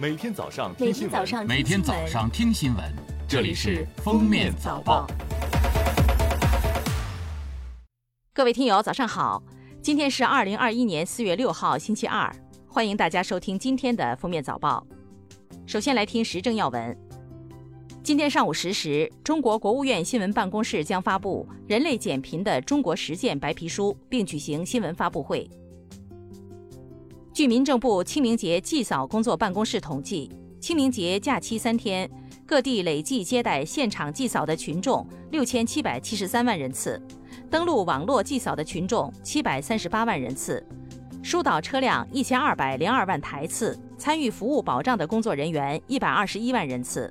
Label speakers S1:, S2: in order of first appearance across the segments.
S1: 每天早上
S2: 每
S1: 听新闻，
S3: 每天早上听新闻，这里是《封面早报》。
S2: 各位听友，早上好！今天是二零二一年四月六号，星期二，欢迎大家收听今天的《封面早报》。首先来听时政要闻。今天上午十时，中国国务院新闻办公室将发布《人类减贫的中国实践白皮书》，并举行新闻发布会。据民政部清明节祭扫工作办公室统计，清明节假期三天，各地累计接待现场祭扫的群众六千七百七十三万人次，登录网络祭扫的群众七百三十八万人次，疏导车辆一千二百零二万台次，参与服务保障的工作人员一百二十一万人次。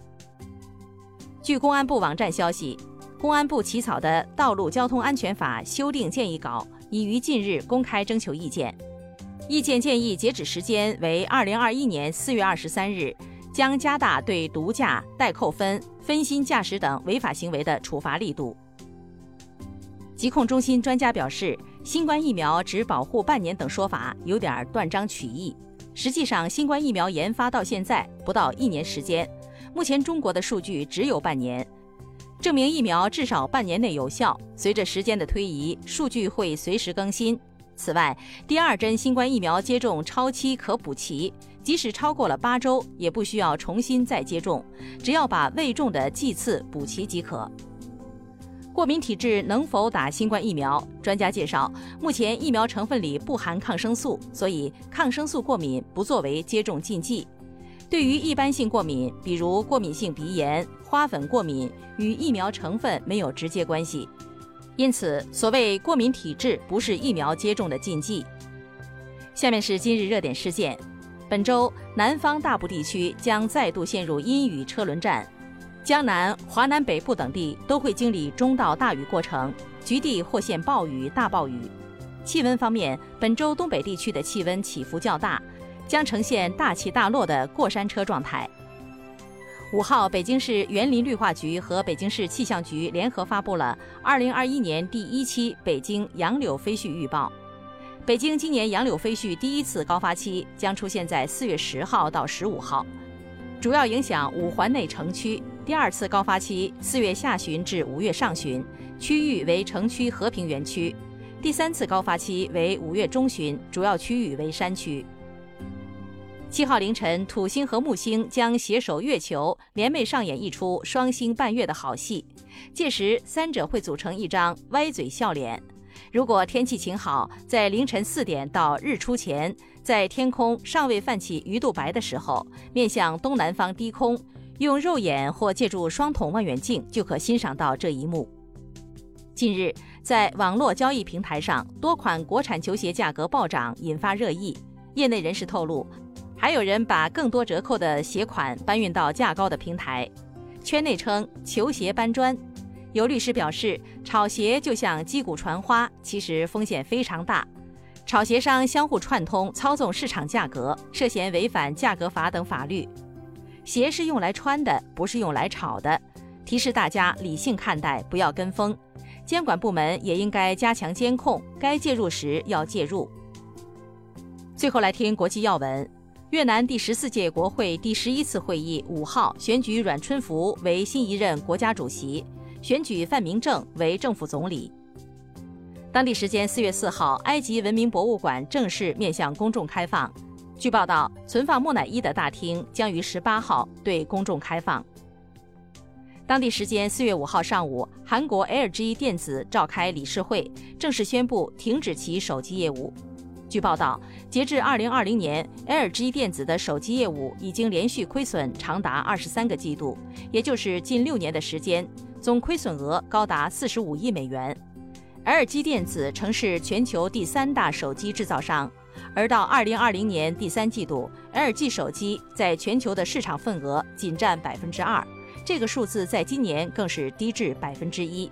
S2: 据公安部网站消息，公安部起草的《道路交通安全法》修订建议稿已于近日公开征求意见。意见建议截止时间为二零二一年四月二十三日，将加大对毒驾、代扣分、分心驾驶等违法行为的处罚力度。疾控中心专家表示，新冠疫苗只保护半年等说法有点断章取义。实际上，新冠疫苗研发到现在不到一年时间，目前中国的数据只有半年，证明疫苗至少半年内有效。随着时间的推移，数据会随时更新。此外，第二针新冠疫苗接种超期可补齐，即使超过了八周，也不需要重新再接种，只要把未中的剂次补齐即可。过敏体质能否打新冠疫苗？专家介绍，目前疫苗成分里不含抗生素，所以抗生素过敏不作为接种禁忌。对于一般性过敏，比如过敏性鼻炎、花粉过敏，与疫苗成分没有直接关系。因此，所谓过敏体质不是疫苗接种的禁忌。下面是今日热点事件：本周南方大部地区将再度陷入阴雨车轮战，江南、华南北部等地都会经历中到大雨过程，局地或现暴雨、大暴雨。气温方面，本周东北地区的气温起伏较大，将呈现大起大落的过山车状态。五号，北京市园林绿化局和北京市气象局联合发布了二零二一年第一期北京杨柳飞絮预报。北京今年杨柳飞絮第一次高发期将出现在四月十号到十五号，主要影响五环内城区；第二次高发期四月下旬至五月上旬，区域为城区和平园区；第三次高发期为五月中旬，主要区域为山区。七号凌晨，土星和木星将携手月球，联袂上演一出双星伴月的好戏。届时，三者会组成一张歪嘴笑脸。如果天气晴好，在凌晨四点到日出前，在天空尚未泛起鱼肚白的时候，面向东南方低空，用肉眼或借助双筒望远镜就可欣赏到这一幕。近日，在网络交易平台上，多款国产球鞋价格暴涨，引发热议。业内人士透露。还有人把更多折扣的鞋款搬运到价高的平台，圈内称球鞋搬砖。有律师表示，炒鞋就像击鼓传花，其实风险非常大。炒鞋商相互串通，操纵市场价格，涉嫌违反价格法等法律。鞋是用来穿的，不是用来炒的。提示大家理性看待，不要跟风。监管部门也应该加强监控，该介入时要介入。最后来听国际要闻。越南第十四届国会第十一次会议五号选举阮春福为新一任国家主席，选举范明正为政府总理。当地时间四月四号，埃及文明博物馆正式面向公众开放。据报道，存放木乃伊的大厅将于十八号对公众开放。当地时间四月五号上午，韩国 LG 电子召开理事会，正式宣布停止其手机业务。据报道，截至二零二零年，LG 电子的手机业务已经连续亏损长达二十三个季度，也就是近六年的时间，总亏损额高达四十五亿美元。LG 电子曾是全球第三大手机制造商，而到二零二零年第三季度，LG 手机在全球的市场份额仅占百分之二，这个数字在今年更是低至百分之一。